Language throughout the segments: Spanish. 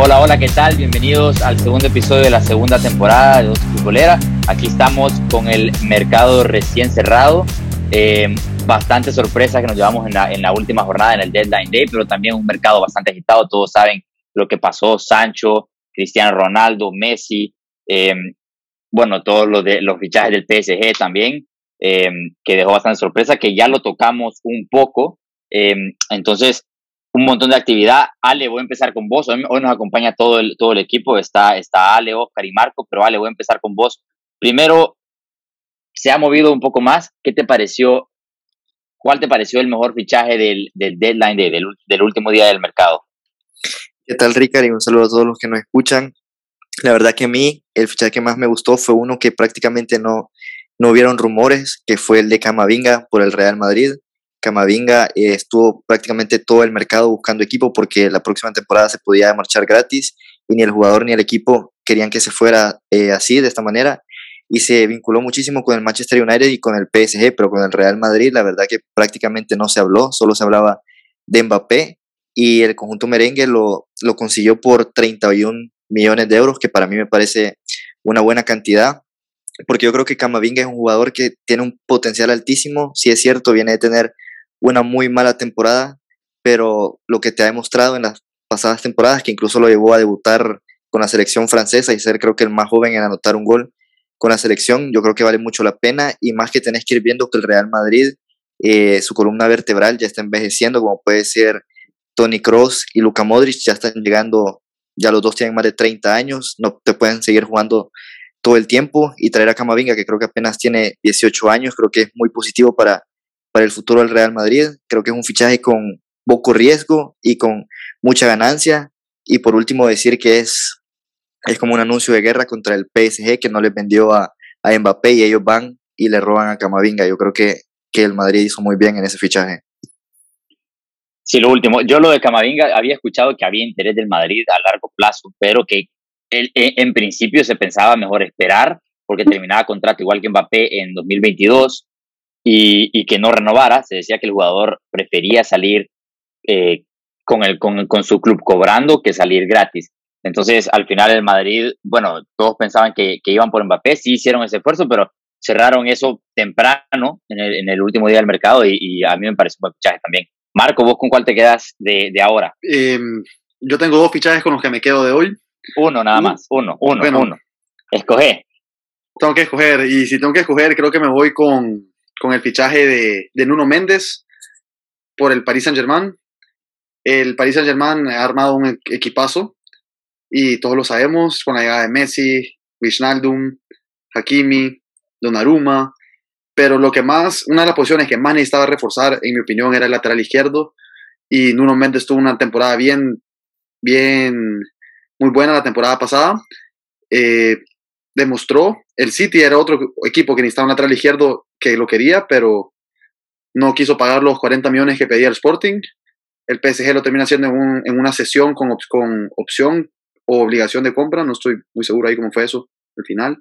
Hola, hola, ¿qué tal? Bienvenidos al segundo episodio de la segunda temporada de Dos Futbolera. Aquí estamos con el mercado recién cerrado. Eh, bastante sorpresa que nos llevamos en la, en la última jornada, en el Deadline Day, pero también un mercado bastante agitado. Todos saben lo que pasó, Sancho, Cristiano Ronaldo, Messi, eh, bueno, todos los, de, los fichajes del PSG también, eh, que dejó bastante sorpresa, que ya lo tocamos un poco. Entonces, un montón de actividad. Ale, voy a empezar con vos. Hoy, nos acompaña todo el, todo el equipo. Está, está Ale, Oscar y Marco, pero Ale, voy a empezar con vos. Primero, se ha movido un poco más. ¿Qué te pareció? ¿Cuál te pareció el mejor fichaje del, del deadline del, del último día del mercado? ¿Qué tal, Ricardo? Y un saludo a todos los que nos escuchan. La verdad que a mí el fichaje que más me gustó fue uno que prácticamente no, no hubieron rumores, que fue el de Camavinga por el Real Madrid. Camavinga eh, estuvo prácticamente todo el mercado buscando equipo porque la próxima temporada se podía marchar gratis y ni el jugador ni el equipo querían que se fuera eh, así, de esta manera. Y se vinculó muchísimo con el Manchester United y con el PSG, pero con el Real Madrid la verdad que prácticamente no se habló, solo se hablaba de Mbappé y el conjunto merengue lo, lo consiguió por 31 millones de euros, que para mí me parece una buena cantidad, porque yo creo que Camavinga es un jugador que tiene un potencial altísimo, si es cierto, viene de tener una muy mala temporada, pero lo que te ha demostrado en las pasadas temporadas, que incluso lo llevó a debutar con la selección francesa y ser creo que el más joven en anotar un gol con la selección, yo creo que vale mucho la pena y más que tenés que ir viendo que el Real Madrid, eh, su columna vertebral ya está envejeciendo, como puede ser Tony Cross y Luka Modric, ya están llegando, ya los dos tienen más de 30 años, no te pueden seguir jugando todo el tiempo y traer a Camavinga, que creo que apenas tiene 18 años, creo que es muy positivo para, para el futuro del Real Madrid. Creo que es un fichaje con poco riesgo y con mucha ganancia. Y por último, decir que es, es como un anuncio de guerra contra el PSG que no les vendió a, a Mbappé y ellos van y le roban a Camavinga. Yo creo que, que el Madrid hizo muy bien en ese fichaje. Sí, lo último. Yo lo de Camavinga había escuchado que había interés del Madrid a largo plazo, pero que él, en principio se pensaba mejor esperar porque terminaba contrato igual que Mbappé en 2022 y, y, que no renovara. Se decía que el jugador prefería salir eh, con, el, con, con, su club cobrando que salir gratis. Entonces, al final el Madrid, bueno, todos pensaban que, que iban por Mbappé, sí hicieron ese esfuerzo, pero cerraron eso temprano en el, en el último día del mercado y, y, a mí me parece un buen fichaje también. Marco, ¿vos con cuál te quedas de, de ahora? Eh, yo tengo dos fichajes con los que me quedo de hoy. Uno nada más, uno, uno, bueno, uno. Escoge. Tengo que escoger, y si tengo que escoger, creo que me voy con, con el fichaje de, Nuno Méndez por el Paris Saint-Germain. El Paris Saint-Germain ha armado un equipazo y todos lo sabemos con la llegada de Messi, Wijnaldum, Hakimi, Donnarumma, pero lo que más, una de las posiciones que más necesitaba reforzar, en mi opinión, era el lateral izquierdo y Nuno Méndez tuvo una temporada bien, bien, muy buena la temporada pasada. Eh, demostró, el City era otro equipo que necesitaba un lateral izquierdo que lo quería, pero no quiso pagar los 40 millones que pedía el Sporting. El PSG lo termina haciendo en, un, en una sesión con, con, opción o obligación de compra. No estoy muy seguro ahí cómo fue eso al final.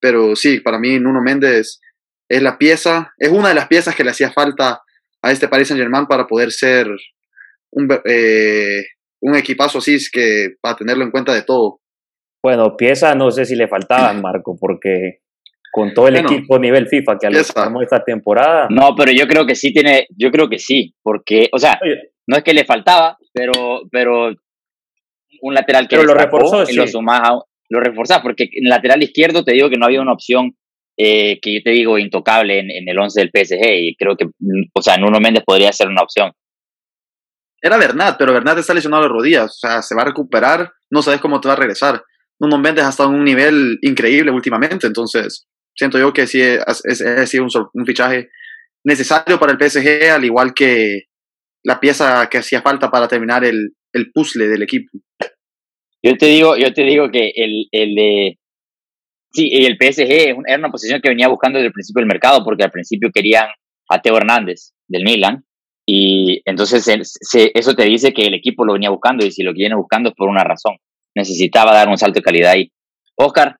Pero sí, para mí Nuno Méndez es la pieza, es una de las piezas que le hacía falta a este Paris Saint Germain para poder ser un, eh, un equipazo así, que para tenerlo en cuenta de todo. Bueno, piezas no sé si le faltaban, Marco, porque con todo el bueno, equipo nivel FIFA que alcanzamos esta temporada. No, pero yo creo que sí tiene, yo creo que sí, porque, o sea, Oye. no es que le faltaba, pero, pero un lateral que pero lo reforzó, y sí. lo sumás a, lo reforzás, porque en lateral izquierdo te digo que no había una opción eh, que yo te digo intocable en, en el 11 del PSG y creo que, o sea, Nuno Méndez podría ser una opción. Era Bernat, pero Bernat está lesionado de rodillas, o sea, se va a recuperar, no sabes cómo te va a regresar. Nuno Méndez ha estado en un nivel increíble últimamente, entonces siento yo que sí sido un, fichaje necesario para el PSG, al igual que la pieza que hacía falta para terminar el, el puzzle del equipo. Yo te digo, yo te digo que el, el de sí, el PSG era una posición que venía buscando desde el principio del mercado, porque al principio querían a Teo Hernández del Milan, y entonces se, eso te dice que el equipo lo venía buscando, y si lo viene buscando es por una razón. Necesitaba dar un salto de calidad ahí. Oscar,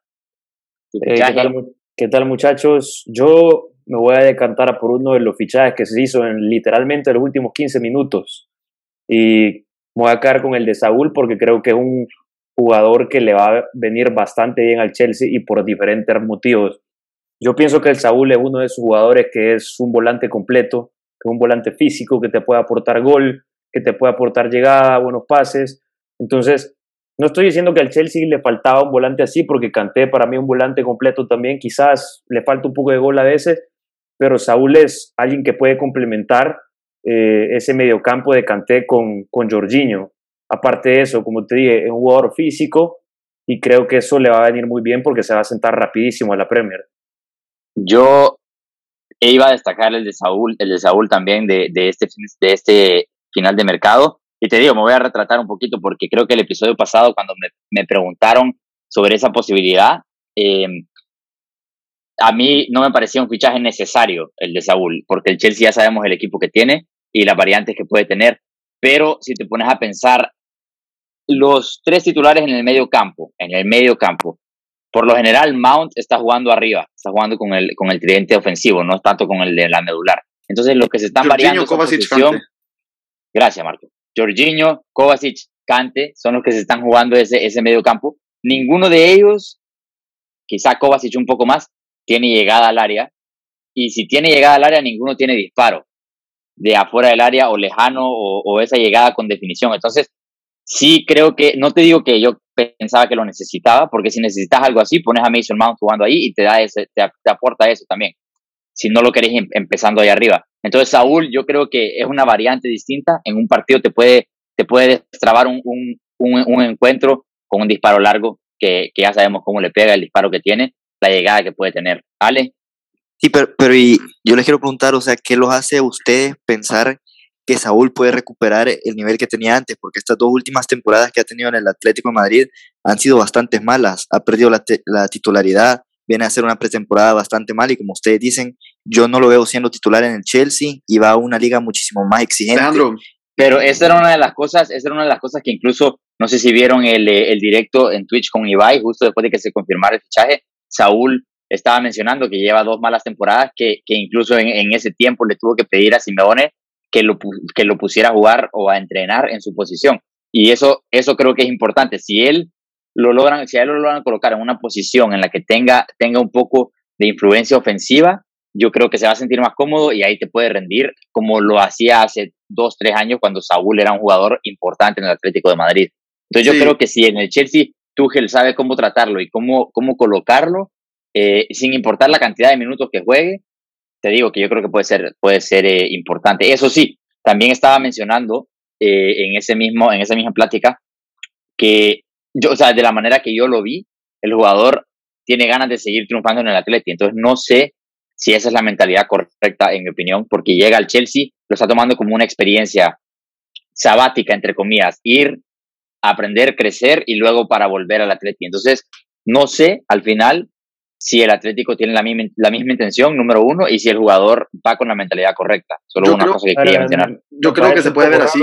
eh, ¿qué, tal, ¿qué tal muchachos? Yo me voy a decantar por uno de los fichajes que se hizo en literalmente los últimos 15 minutos. Y me voy a quedar con el de Saúl porque creo que es un jugador que le va a venir bastante bien al Chelsea y por diferentes motivos. Yo pienso que el Saúl es uno de esos jugadores que es un volante completo, que es un volante físico que te puede aportar gol, que te puede aportar llegada, buenos pases. Entonces, no estoy diciendo que al Chelsea le faltaba un volante así, porque Canté para mí un volante completo también, quizás le falta un poco de gol a veces, pero Saúl es alguien que puede complementar eh, ese mediocampo de Canté con, con Jorginho. Aparte de eso, como te dije, es un jugador físico y creo que eso le va a venir muy bien porque se va a sentar rapidísimo a la Premier. Yo iba a destacar el de Saúl, el de Saúl también de, de, este, de este final de mercado. Y te digo, me voy a retratar un poquito porque creo que el episodio pasado, cuando me, me preguntaron sobre esa posibilidad, eh, a mí no me parecía un fichaje necesario el de Saúl, porque el Chelsea ya sabemos el equipo que tiene y las variantes que puede tener. Pero si te pones a pensar, los tres titulares en el medio campo, en el medio campo, por lo general Mount está jugando arriba, está jugando con el, con el tridente ofensivo, no tanto con el de la medular. Entonces lo que se están variando posición, Gracias, Marco. Jorginho, Kovacic, Kante son los que se están jugando ese, ese medio campo. Ninguno de ellos, quizá Kovacic un poco más, tiene llegada al área. Y si tiene llegada al área, ninguno tiene disparo de afuera del área o lejano o, esa llegada con definición. Entonces, sí creo que, no te digo que yo pensaba que lo necesitaba, porque si necesitas algo así, pones a Mason Mount jugando ahí y te da ese, te, aporta eso también. Si no lo querés em, empezando ahí arriba. Entonces, Saúl, yo creo que es una variante distinta. En un partido te puede, te puede destrabar un, un, un, encuentro con un disparo largo, que, que, ya sabemos cómo le pega el disparo que tiene, la llegada que puede tener. ¿Ale? Sí, pero, pero y yo les quiero preguntar, o sea, ¿qué los hace a ustedes pensar que Saúl puede recuperar el nivel que tenía antes? Porque estas dos últimas temporadas que ha tenido en el Atlético de Madrid han sido bastante malas. Ha perdido la, la titularidad, viene a hacer una pretemporada bastante mal y como ustedes dicen, yo no lo veo siendo titular en el Chelsea y va a una liga muchísimo más exigente. pero esa era una de las cosas, esa era una de las cosas que incluso, no sé si vieron el, el directo en Twitch con Ibai, justo después de que se confirmara el fichaje, Saúl estaba mencionando que lleva dos malas temporadas, que, que incluso en, en, ese tiempo le tuvo que pedir a Simeone que lo, que lo pusiera a jugar o a entrenar en su posición. Y eso, eso creo que es importante. Si él lo logran, si a él lo logran colocar en una posición en la que tenga, tenga un poco de influencia ofensiva, yo creo que se va a sentir más cómodo y ahí te puede rendir como lo hacía hace dos, tres años cuando Saúl era un jugador importante en el Atlético de Madrid. Entonces yo creo que si en el Chelsea Tuchel sabe cómo tratarlo y cómo, cómo colocarlo, eh, sin importar la cantidad de minutos que juegue, te digo que yo creo que puede ser, puede ser eh, importante. Eso sí, también estaba mencionando eh, en, ese mismo, en esa misma plática que yo, o sea, de la manera que yo lo vi, el jugador tiene ganas de seguir triunfando en el Atleti. Entonces no sé si esa es la mentalidad correcta, en mi opinión, porque llega al Chelsea, lo está tomando como una experiencia sabática, entre comillas, ir, aprender, crecer y luego para volver al Atleti. Entonces, no sé al final si el Atlético tiene la misma, la misma intención, número uno, y si el jugador va con la mentalidad correcta. Solo una cosa que quería mencionar. Yo creo que se puede ver así.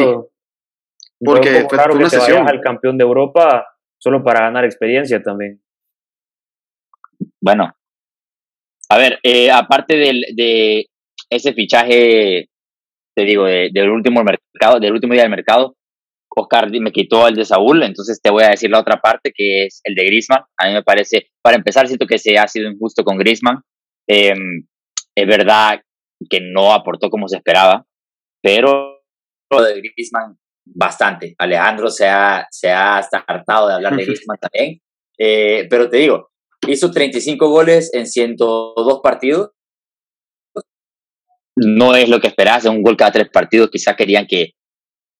Porque fue, una que sesión. al campeón de Europa solo para ganar experiencia también. Bueno, a ver, eh, aparte del, de ese fichaje, te digo, del último mercado, del último día del mercado, Oscar me quitó el de Saúl, entonces te voy a decir la otra parte que es el de Grisman. A mí me parece, para empezar, siento que se ha sido injusto con Grisman. Em, es verdad que no aportó como se esperaba, pero lo de Grisman bastante. Alejandro se ha, se ha hasta hartado de hablar de Grisman también. Eh, pero te digo, hizo 35 goles en 102 partidos. No es lo que esperas, un gol cada tres partidos. Quizá querían que,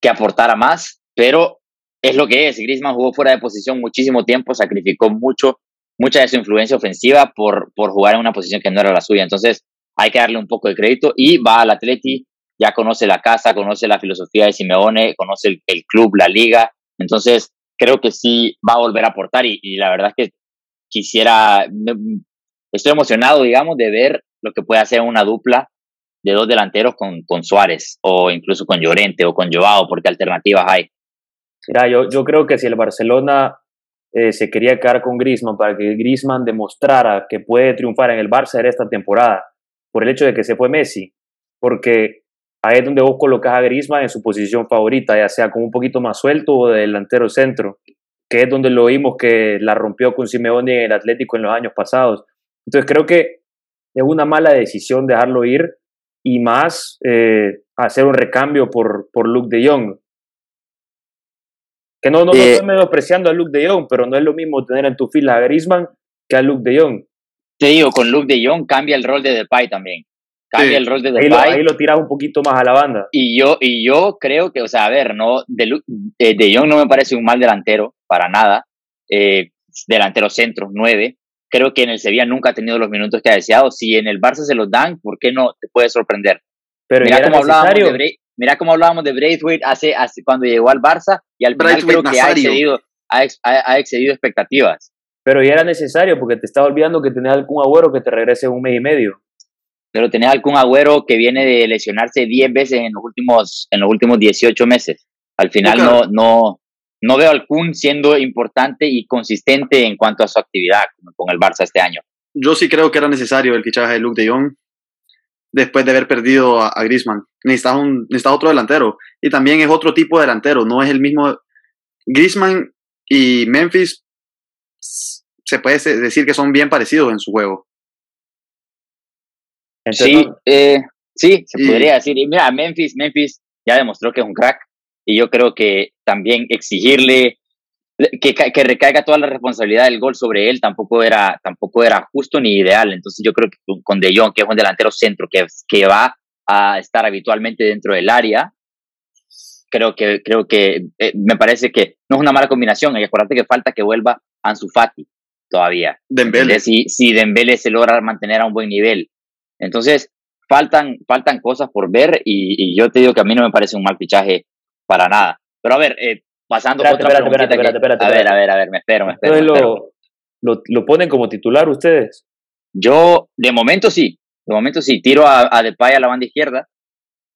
que aportara más, pero es lo que es. Griezmann jugó fuera de posición muchísimo tiempo, sacrificó mucho, mucha de su influencia ofensiva por, por jugar en una posición que no era la suya. Entonces hay que darle un poco de crédito y va al Atleti, ya conoce la casa, conoce la filosofía de Simeone, conoce el, club, la liga. Entonces creo que sí va a volver a aportar y, la verdad es que quisiera, estoy emocionado, digamos, de ver lo que puede hacer una dupla de dos delanteros con, con Suárez o incluso con Llorente o con Joao, porque alternativas hay. Mira, yo, yo creo que si el Barcelona eh, se quería quedar con Griezmann para que Griezmann demostrara que puede triunfar en el Barça esta temporada, por el hecho de que se fue Messi, porque ahí es donde vos colocas a Griezmann en su posición favorita, ya sea como un poquito más suelto o de delantero centro. que es donde lo vimos que la rompió con Simeone en el Atlético en los años pasados. Entonces creo que es una mala decisión dejarlo ir y más eh, hacer un recambio por, por Luke de Jong. Que no, no, Eh, estoy menospreciando a Luke de Jong, pero no es lo mismo tener en tu fila a Griezmann que a Luke de Jong. Te digo, con Luke de Jong cambia el rol de Depay también. Cambia Sí. el rol de Ahí lo, Depay. ahí lo tiras un poquito más a la banda. Y yo, y yo creo que, o sea, a ver, no, de, eh, de Jong no me parece un mal delantero, para nada. Eh, delantero centro, nueve. Creo que en el Sevilla nunca ha tenido los minutos que ha deseado. Si en el Barça se los dan, ¿por qué no te puede sorprender? Pero ya Mira era cómo, hablábamos de mira cómo hablábamos de Braithwaite hace, hace, cuando llegó al Barça y al final creo que ha excedido, ha, ex- ha- ha excedido expectativas. Pero ya era necesario porque te estaba olvidando que tenías algún agüero que te regrese en un mes y medio. Pero tenés algún agüero que viene de lesionarse 10 veces en los últimos, en los últimos 18 meses. Al final no, no, no veo al Kun siendo importante y consistente en cuanto a su actividad con- el Barça este año. Yo sí creo que era necesario el fichaje de Luke de Jong después de haber perdido a, a Griezmann. Necesitas, un, necesitas otro delantero. Y también es otro tipo de delantero, no es el mismo. Griezmann y Memphis se puede decir que son bien parecidos en su juego. Entonces, Sí, no- eh, sí, se Y- podría decir. Y mira, Memphis, Memphis ya demostró que es un crack y yo creo que también exigirle que, que recaiga toda la responsabilidad del gol sobre él tampoco era, tampoco era justo ni ideal. Entonces yo creo que con- De Jong, que es un delantero centro que, que va a estar habitualmente dentro del área, creo que, creo que eh, me parece que no es una mala combinación. Que acordarte que falta que vuelva Ansu Fati todavía. Dembele. Si, si Dembele se logra mantener a un buen nivel. Entonces, faltan, faltan cosas por ver y, y yo te digo que a mí no me parece un mal fichaje para nada. Pero a ver, eh, pasando a Espérate, otra espérate, espérate, que- espérate, A ver, espérate. a ver, a ver, me espero, me espero. me espero. lo, lo, lo ponen como titular ustedes. Yo, de momento sí, de momento sí, tiro a, a Depay a la banda izquierda,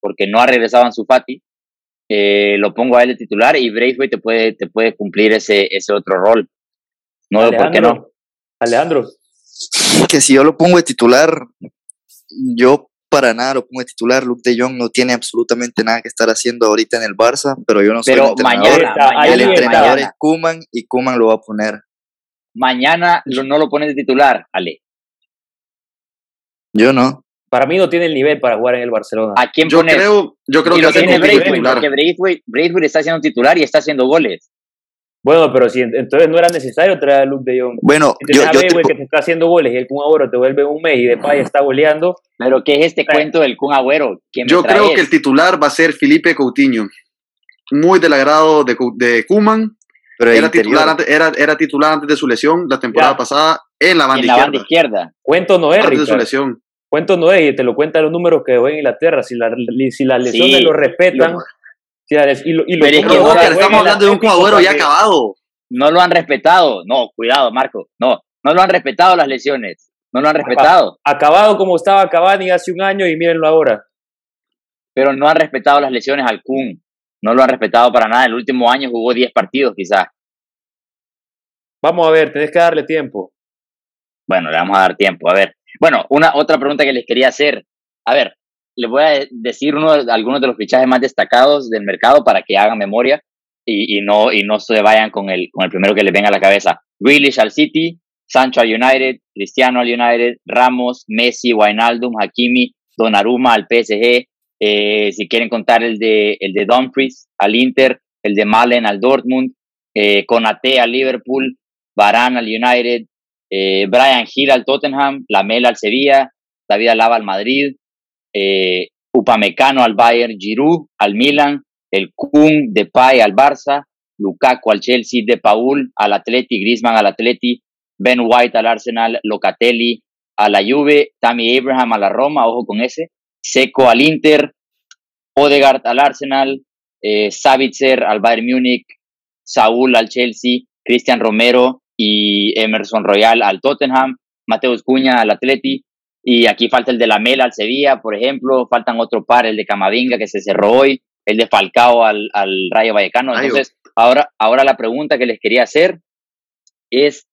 porque no ha regresado Ansu Fati, eh, lo pongo a él de titular y Braithwaite te puede, te puede cumplir ese, ese otro rol. No veo por qué no. Alejandro, Que si yo lo pongo de titular, yo para nada lo pongo de titular. Luke de Jong no tiene absolutamente nada que estar haciendo ahorita en el Barça, pero yo no soy Pero el entrenador. mañana, el entrenador mañana, es Kuman y Kuman lo va a poner. mañana lo- no lo pones de titular, Ale. Yo no. para mí no tiene el nivel para jugar en el Barcelona. ¿A quién Yo pones? creo, yo creo y que lo tiene Braithwaite, porque Braithwaite está siendo titular y está haciendo goles. Bueno, pero si entonces no era necesario traer a Luke de Jong. Bueno, yo, yo te que te está haciendo goles y el Kun Agüero te vuelve un mes y Depay está goleando, Pero ¿qué es este Trae. cuento del Kun Agüero? ¿Quién me Yo creo que el titular va a ser Felipe Coutinho. Muy del agrado de, de Kuman. pero Era titular, antes, era, era titular antes de su lesión la temporada Ya. pasada en la banda en la izquierda. banda izquierda. cuento no es, Antes de su lesión. Cuento no es, y te lo cuentan los números que dejó en Inglaterra. Si, la, si las lesiones Sí, lo respetan, lo- y lo, y lo Pero es que, estamos hablando de un jugador ya acabado. No lo han respetado. No, cuidado, Marco. No, no lo han respetado las lesiones. No lo han respetado. Acabado como estaba Cavani hace un año y mírenlo ahora. Pero no han respetado las lesiones al Kun. No lo han respetado para nada. El último año jugó 10 partidos quizás. Vamos a ver, tenés que darle tiempo. Bueno, le vamos a dar tiempo. A ver. Bueno, una otra pregunta que les quería hacer. A ver, les voy a decir uno algunos de los fichajes más destacados del mercado para que hagan memoria y, no, y no se vayan con el, con el primero que les venga a la cabeza. Grealish al City, Sancho al United, Cristiano al United, Ramos, Messi, Wijnaldum, Hakimi, Donnarumma al PSG. eh, si quieren contar el de, el de Dumfries al Inter, el de Malen al Dortmund, eh, Konate al Liverpool, Varane al United, eh, Brian Hill al Tottenham, Lamela al Sevilla, David Alaba al Madrid, eh, Upamecano al Bayern, Giroud al Milan, el Kun Depay al Barça, Lukaku al Chelsea, De Paul al Atleti, Griezmann al Atleti, Ben White al Arsenal, Locatelli a la Juve, Tammy Abraham a la Roma, ojo con ese, Seco al Inter, Odegaard al Arsenal, eh, Savitzer al Bayern Múnich, Saúl al Chelsea, Cristian Romero y Emerson Royal al Tottenham, Mateus Cuña al Atleti, y aquí falta el de la Mela al Sevilla, por ejemplo, faltan otro par, el de Camavinga que se cerró hoy, el de Falcao al, al Rayo Vallecano. Entonces, ahora, ahora la pregunta que les quería hacer es,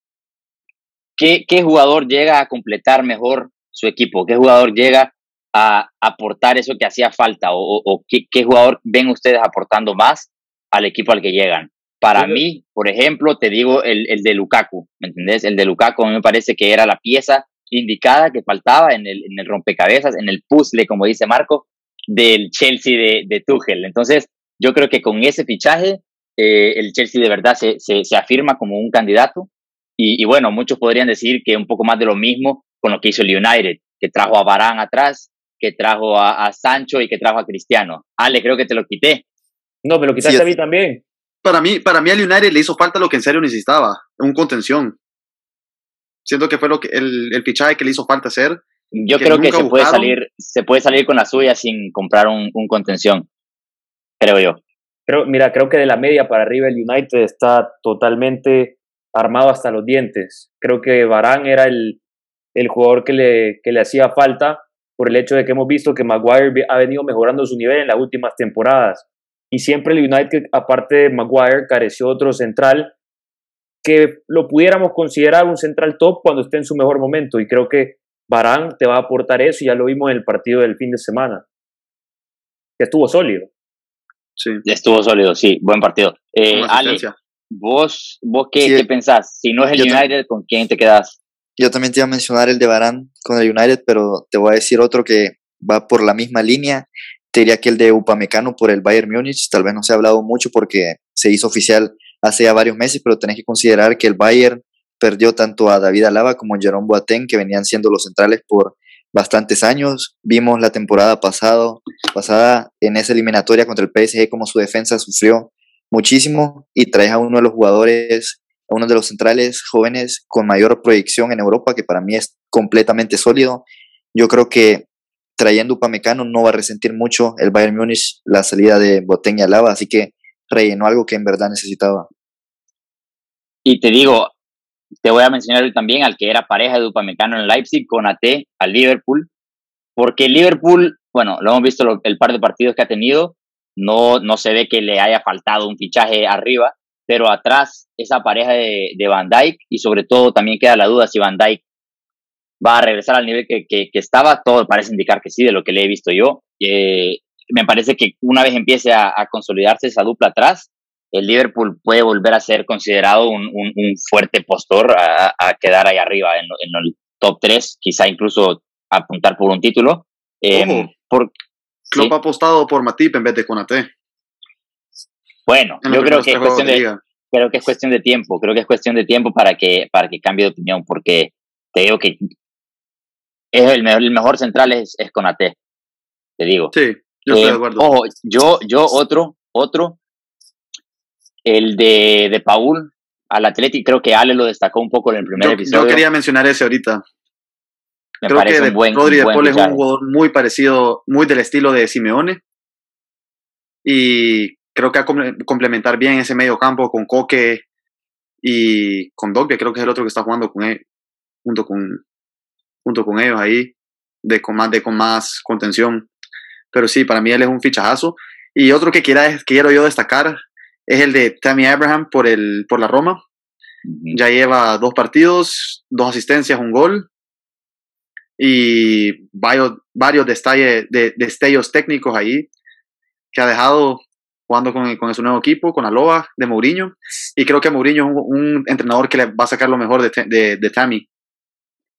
¿qué, ¿qué jugador llega a completar mejor su equipo? ¿Qué jugador llega a aportar eso que hacía falta? ¿O, o- o qué, qué jugador ven ustedes aportando más al equipo al que llegan? Para mí, por ejemplo, te digo el, el de Lukaku, ¿me entendés? El de Lukaku a mí me parece que era la pieza indicada que faltaba en el, en el rompecabezas, en el puzzle, como dice Marco, del Chelsea de, de Tuchel. Entonces, yo creo que con ese fichaje, eh, el Chelsea de verdad se, se, se afirma como un candidato. Y, y, bueno, muchos podrían decir que un poco más de lo mismo con lo que hizo el United, que trajo a Barán atrás, que trajo a, a Sancho y que trajo a Cristiano. Ale, creo que te lo quité. No, me lo quitaste sí, a mí también. Para mí, para mí al United le hizo falta lo que en serio necesitaba, un contención. Siento que fue lo que el, el fichaje que le hizo falta hacer. Yo que creo que se puede salir, se puede salir con la suya sin comprar un, un contención, creo yo. Pero mira, creo que de la media para arriba el United está totalmente armado hasta los dientes. Creo que Barán era el, el jugador que le, que le hacía falta por el hecho de que hemos visto que Maguire ha venido mejorando su nivel en las últimas temporadas. Y siempre el United, aparte de Maguire, careció otro central que lo pudiéramos considerar un central top cuando esté en su mejor momento. Y creo que Barán te va a aportar eso y ya lo vimos en el partido del fin de semana. Que estuvo sólido. Sí. Estuvo sólido, sí, buen partido. Eh, Ale, ¿vos, vos qué, sí. qué, pensás? Si no es el United, ¿con quién te quedas? Yo también te iba a mencionar el de Barán con el United, pero te voy a decir otro que va por la misma línea. Te diría que el de Upamecano por el Bayern Múnich, tal vez no se ha hablado mucho porque se hizo oficial hace ya varios meses, pero tenés que considerar que el Bayern perdió tanto a David Alaba como a Jerome Boateng, que venían siendo los centrales por bastantes años. Vimos la temporada pasado, pasada en esa eliminatoria contra el PSG como su defensa sufrió muchísimo y traes a uno de los jugadores, a uno de los centrales jóvenes con mayor proyección en Europa, que para mí es completamente sólido. Yo creo que trayendo Upamecano no va a resentir mucho el Bayern Múnich la salida de Boateng y Alaba, así que rellenó algo que en verdad necesitaba. Y te digo, te voy a mencionar también al que era pareja de Upamecano en Leipzig con AT al Liverpool, porque Liverpool, bueno, lo hemos visto el par de partidos que ha tenido, no, no se ve que le haya faltado un fichaje arriba, pero atrás esa pareja de, de Van Dijk y sobre todo también queda la duda si Van Dijk va a regresar al nivel que, que, que estaba, todo parece indicar que sí, de lo que le he visto yo. Eh, me parece que una vez empiece a, a, consolidarse esa dupla atrás, el Liverpool puede volver a ser considerado un, un, un fuerte postor a, a, quedar ahí arriba en, en, el top 3, quizá incluso apuntar por un título. Eh, por, Klopp ¿sí? ha apostado por Matip en vez de Conate. Bueno, en yo creo que, es cuestión de, creo que es cuestión de tiempo, creo que es cuestión de tiempo para que, para que cambie de opinión, porque te digo que es el, mejor, el mejor central es, es Conate, te digo. Sí, yo estoy eh, de acuerdo. Ojo, yo, yo otro, otro, el de, de Paul al Atlético, creo que Ale lo destacó un poco en el primer yo, episodio. Yo quería mencionar ese ahorita. Me creo parece que un buen, Rodri un de Paul es un jugador muy parecido, muy del estilo de Simeone. Y creo que va a complementar bien ese medio campo con Coque y con Doc, que creo que es el otro que está jugando con él, junto con, junto con ellos ahí, de con más, de con más contención. Pero sí, para mí él es un fichajazo. Y otro que quiera, quiero yo destacar es el de Tammy Abraham por, el, por la Roma. Ya lleva dos partidos, dos asistencias, un gol y varios, varios detalles, de, destellos técnicos ahí que ha dejado jugando con, con su nuevo equipo, con Aloha de Mourinho. Y creo que Mourinho es un, un, entrenador que le va a sacar lo mejor de, de, de Tammy.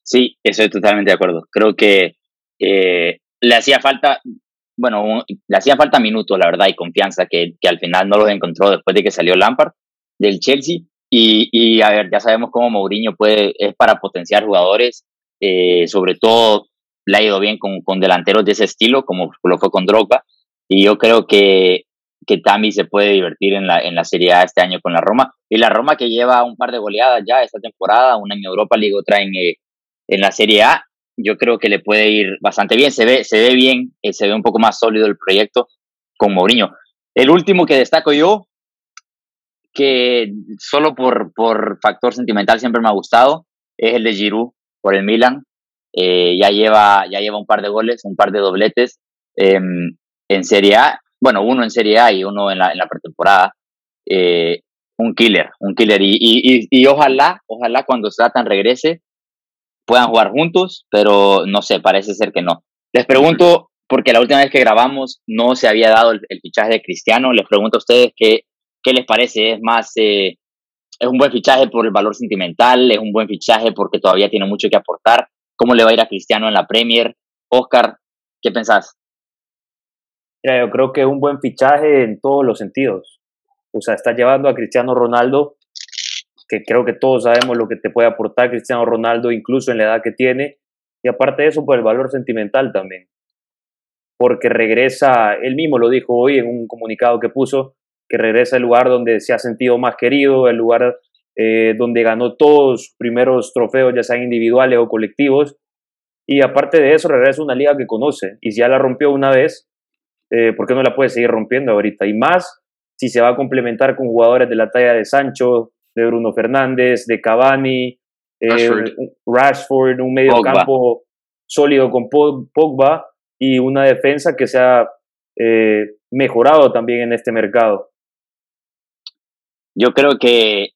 Sí, estoy totalmente de acuerdo. Creo que eh, le hacía falta, bueno, le hacía falta minutos, la verdad, y confianza, que, que al final no los encontró después de que salió Lampard del Chelsea. Y, y a ver, ya sabemos cómo Mourinho puede, es para potenciar jugadores, eh, sobre todo le ha ido bien con, con, delanteros de ese estilo, como lo fue con Drogba. Y yo creo que, que Tami se puede divertir en la, en la Serie A este año con la Roma. Y la Roma que lleva un par de goleadas ya esta temporada, una en Europa League, otra en, eh, en la Serie A, yo creo que le puede ir bastante bien. Se ve, se ve bien, eh, se ve un poco más sólido el proyecto con Mourinho. El último que destaco yo, que solo por, por factor sentimental siempre me ha gustado, es el de Giroud por el Milan. Eh, ya, lleva, ya lleva un par de goles, un par de dobletes eh, en Serie A. Bueno, uno en Serie A y uno en la, en la pretemporada. Eh, un killer, un killer. Y, y, y, ojalá, ojalá cuando Zlatan regrese puedan jugar juntos, pero no sé, parece ser que no. Les pregunto, porque la última vez que grabamos no se había dado el, fichaje de Cristiano, les pregunto a ustedes qué, ¿Qué les parece? ¿Es más, eh, es un buen fichaje por el valor sentimental? ¿Es un buen fichaje porque todavía tiene mucho que aportar? ¿Cómo le va a ir a Cristiano en la Premier? Oscar, ¿qué pensás? yo creo que es un buen fichaje en todos los sentidos. O sea, está llevando a Cristiano Ronaldo, que creo que todos sabemos lo que te puede aportar Cristiano Ronaldo, incluso en la edad que tiene, y aparte de eso, por el valor sentimental también. Porque regresa, él mismo lo dijo hoy en un comunicado que puso, que regresa al lugar donde se ha sentido más querido, el lugar eh, donde ganó todos sus primeros trofeos, ya sean individuales o colectivos. Y aparte de eso, regresa a una liga que conoce. Y si ya la rompió una vez, eh, ¿por qué no la puede seguir rompiendo ahorita? Y más si se va a complementar con jugadores de la talla de Sancho, de Bruno Fernández, de Cavani, eh, Rashford. un medio campo sólido con Pogba y una defensa que se ha eh, mejorado también en este mercado. Yo creo que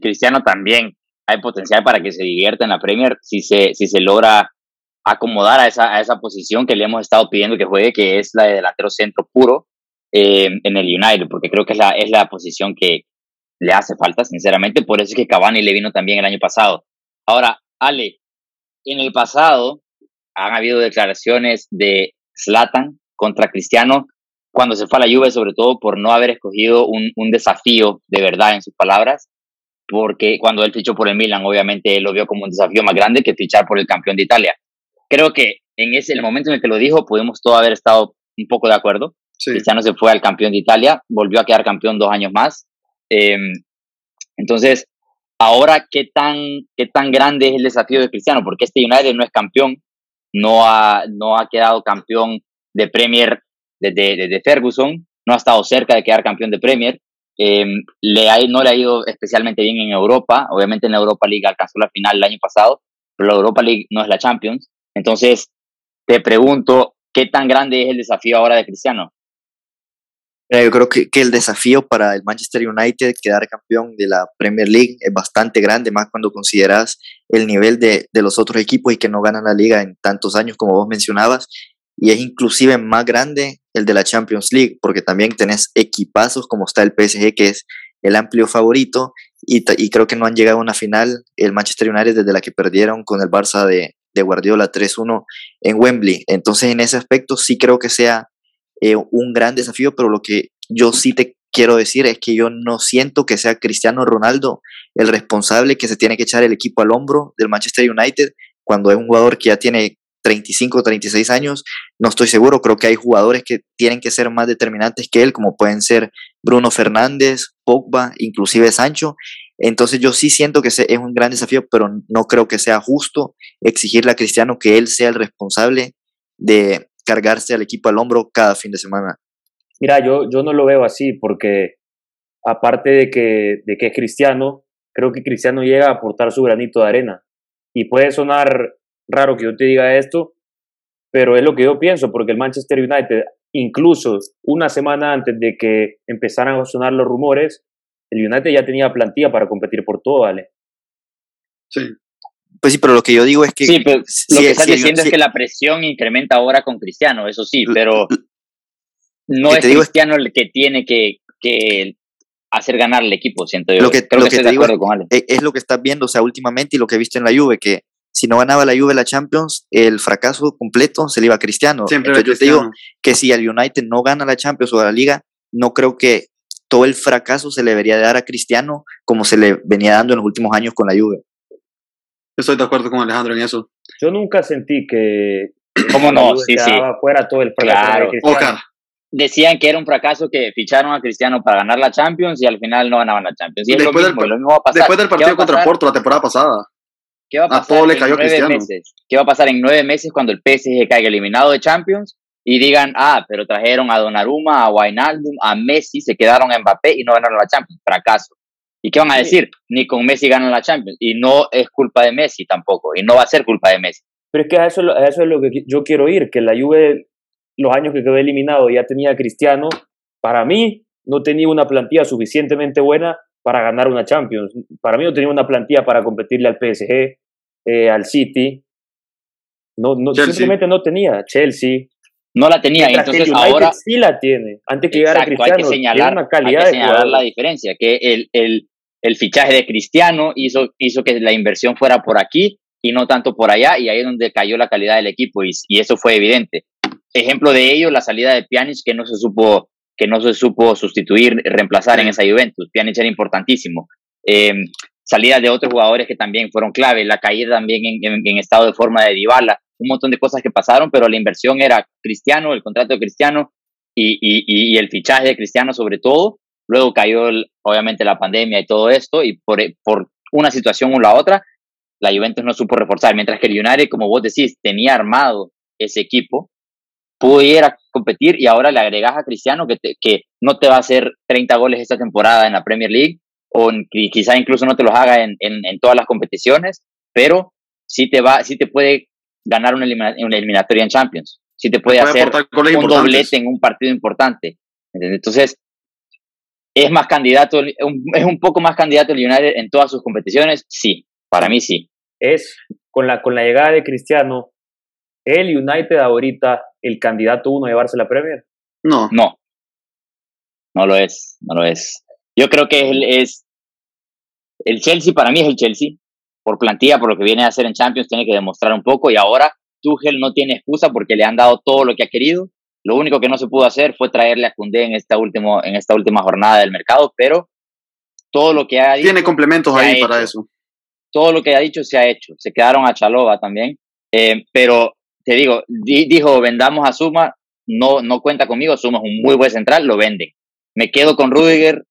Cristiano también hay potencial para que se divierta en la Premier si se, si se logra acomodar a esa, a esa posición que le hemos estado pidiendo que juegue, que es la de delantero centro puro eh, en el United, porque creo que es la, es la posición que le hace falta, sinceramente. Por eso es que Cavani le vino también el año pasado. Ahora, Ale, en el pasado han habido declaraciones de Zlatan contra Cristiano cuando se fue a la Juve, sobre todo por no haber escogido un, un desafío de verdad en sus palabras, porque cuando él fichó por el Milan, obviamente él lo vio como un desafío más grande que fichar por el campeón de Italia. Creo que en ese el momento en el que lo dijo, pudimos todo haber estado un poco de acuerdo. Cristiano se fue al campeón de Italia, volvió a quedar campeón dos años más. Em, entonces, ahora, ¿qué tan, ¿qué tan grande es el desafío de Cristiano? Porque este United no es campeón, no ha, no ha quedado campeón de Premier desde, Ferguson, no ha estado cerca de quedar campeón de Premier. Em, no le ha ido especialmente bien en Europa. Obviamente en la Europa League alcanzó la final el año pasado, pero la Europa League no es la Champions. Entonces, te pregunto, ¿qué tan grande es el desafío ahora de Cristiano? Yo creo que, que, el desafío para el Manchester United quedar campeón de la Premier League es bastante grande, más cuando consideras el nivel de, de los otros equipos y que no ganan la liga en tantos años como vos mencionabas. Y es inclusive más grande el de la Champions League, porque también tenés equipazos como está el PSG, que es el amplio favorito, y, y creo que no han llegado a una final el Manchester United desde la que perdieron con el Barça de, de Guardiola 3-1 en Wembley. Entonces, en ese aspecto sí creo que sea eh, un gran desafío, pero lo que yo sí te quiero decir es que yo no siento que sea Cristiano Ronaldo el responsable que se tiene que echar el equipo al hombro del Manchester United cuando es un jugador que ya tiene 35 o 36 años, no estoy seguro, creo que hay jugadores que tienen que ser más determinantes que él, como pueden ser Bruno Fernández, Pogba, inclusive Sancho. Entonces yo sí siento que es un gran desafío, pero no creo que sea justo exigirle a Cristiano que él sea el responsable de cargarse al equipo al hombro cada fin de semana. Mira, yo, yo no lo veo así porque aparte de que, de que es cristiano, creo que Cristiano llega a aportar su granito de arena. Y puede sonar raro que yo te diga esto, pero es lo que yo pienso, porque el Manchester United, incluso una semana antes de que empezaran a sonar los rumores, el United ya tenía plantilla para competir por todo, ¿vale? Sí. Pues sí, pero lo que yo digo es que... Sí, pero lo que estás diciendo es que la presión incrementa ahora con Cristiano, eso sí, pero no es Cristiano el que tiene que, que hacer ganar el equipo, siento yo. Lo que, lo que, te digo es, es, lo que estás viendo, o sea, últimamente y lo que he visto en la Juve, que si no ganaba la Juve la Champions, el fracaso completo se le iba a Cristiano. Siempre Entonces yo te digo que si el United no gana la Champions o la Liga, no creo que todo el fracaso se le debería dar a Cristiano como se le venía dando en los últimos años con la Juve. Estoy de acuerdo con Alejandro en eso. Yo nunca sentí que ¿Cómo no? Sí, sí. fuera todo el fracaso claro. Decían que era un fracaso que ficharon a Cristiano para ganar la Champions y al final no ganaban la Champions. Y después, lo mismo, del, lo mismo va a pasar. después del partido contra Porto la temporada pasada. ¿Qué va a pasar a le cayó en nueve Cristiano. meses? ¿Qué va a pasar en nueve meses cuando el PSG caiga eliminado de Champions y digan, ah, pero trajeron a Donnarumma, a Wijnaldum, a Messi, se quedaron a Mbappé y no ganaron la Champions? Fracaso. ¿Y qué van a decir? Ni con Messi ganan la Champions. Y no es culpa de Messi tampoco. Y no va a ser culpa de Messi. Pero es que a eso, a eso es lo que yo quiero ir, que la Juve, los años que quedó eliminado, ya tenía a Cristiano. Para mí, no tenía una plantilla suficientemente buena para ganar una Champions. Para mí no tenía una plantilla para competirle al PSG, eh, al City. No, no, simplemente no tenía. Chelsea. No la tenía. entonces ahora sí la tiene. Antes que llegara Cristiano, hay que señalar, una calidad hay que señalar la diferencia, que el, el, el, fichaje de Cristiano hizo, hizo que la inversión fuera por aquí y no tanto por allá, y ahí es donde cayó la calidad del equipo, y, y eso fue evidente. Ejemplo de ello, la salida de Pjanic, que no se supo, que no se supo sustituir, reemplazar en esa Juventus. Pjanic era importantísimo. Eh, salida de otros jugadores que también fueron clave, la caída también en, en estado de forma de Dybala, un montón de cosas que pasaron, pero la inversión era Cristiano, el contrato de Cristiano y, el fichaje de Cristiano sobre todo. Luego cayó obviamente la pandemia y todo esto y por, una situación o la otra, la Juventus no supo reforzar, mientras que el United, como vos decís, tenía armado ese equipo, pudo ir a competir y ahora le agregas a Cristiano que, no te va a hacer 30 goles esta temporada en la Premier League o quizá incluso no te los haga en, en, en, todas las competiciones, pero sí te va, sí te puede ganar una, eliminatoria en Champions. Si te puede, hacer un doblete en un partido importante. Entonces, ¿es más candidato, es un poco más candidato el United en todas sus competiciones? Sí, para mí sí. Es, con la, con la llegada de Cristiano, el United ahorita el candidato uno a llevarse la Premier. No. No. No lo es, no lo es. Yo creo que es, es el Chelsea, para mí es el Chelsea por plantilla, por lo que viene a hacer en Champions, tiene que demostrar un poco y ahora Tuchel no tiene excusa porque le han dado todo lo que ha querido. Lo único que no se pudo hacer fue traerle a Koundé en esta, último, en esta última jornada del mercado, pero todo lo que ha dicho... Tiene complementos ahí para eso. Todo lo que ha dicho se ha hecho. Se quedaron a Chalova también. Eh, pero te digo, dijo, vendamos a Suma, no, no cuenta conmigo, Suma es un muy buen central, lo vende. Me quedo con Rudiger,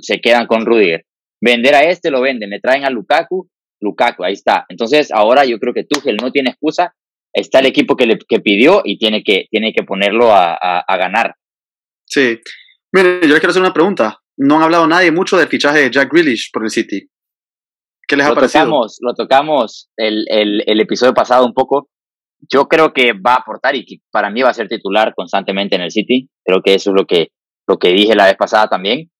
se quedan con Rudiger. Vender a este lo venden, me traen a Lukaku, Lukaku, ahí está. Entonces, ahora yo creo que Tuchel no tiene excusa, está el equipo que, le, que pidió y tiene que, tiene que ponerlo a, a, ganar. Sí. Mire, yo les quiero hacer una pregunta. No han hablado nadie mucho del fichaje de Jack Grealish por el City. ¿Qué les ha parecido? Tocamos, lo tocamos el, el, el, episodio pasado un poco. Yo creo que va a aportar y que para mí va a ser titular constantemente en el City. Creo que eso es lo que, lo que dije la vez pasada también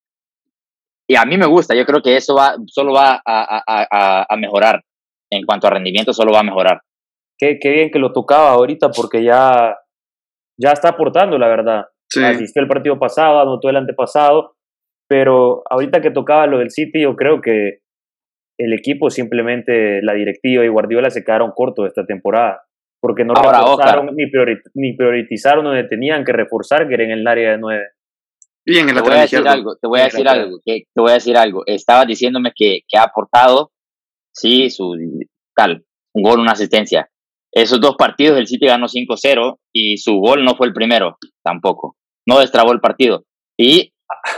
y a mí me gusta, yo creo que eso va, solo va a, mejorar. En cuanto a rendimiento, solo va a mejorar. Qué, qué, bien que lo tocaba ahorita porque ya, ya está aportando, la verdad. Sí. Asistió el partido pasado, anotó el antepasado, pero ahorita que tocaba lo del City, yo creo que el equipo simplemente, la directiva y Guardiola se quedaron cortos esta temporada, porque no reforzaron ni, ni priorizaron donde tenían que reforzar, que era en el área de nueve. Bien, en te voy a decir algo, te voy a decir algo, que, te voy a decir algo. Estabas diciéndome que, que ha aportado, sí, su tal, un gol, una asistencia. Esos dos partidos el City ganó 5-0 y su gol no fue el primero, tampoco. No destrabó el partido. ¿Y